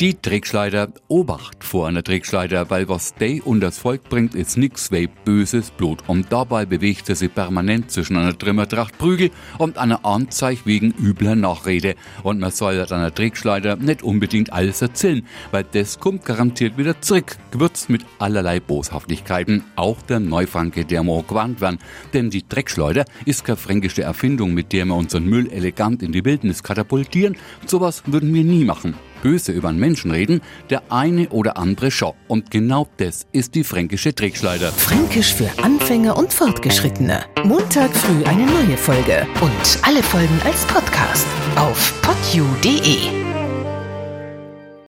Die Trickschleider, Obacht vor einer Trickschleider, weil was die und das Volk bringt, ist nix wie böses Blut. Und dabei bewegt sie sich permanent zwischen einer Trimmertracht Prügel und einer Anzeige wegen übler Nachrede. Und man soll an einer Trickschleider nicht unbedingt alles erzählen, weil das kommt garantiert wieder zurück, gewürzt mit allerlei Boshaftigkeiten. Auch der Neufranke, der muss gewarnt werden. Denn die Dreckschleuder ist keine fränkische Erfindung, mit der wir unseren Müll elegant in die Wildnis katapultieren. Sowas würden wir nie machen böse über einen Menschen reden, der eine oder andere schon. Und genau das ist die fränkische Trickschleider. Fränkisch für Anfänger und Fortgeschrittene. Montag früh eine neue Folge und alle Folgen als Podcast auf podu.de.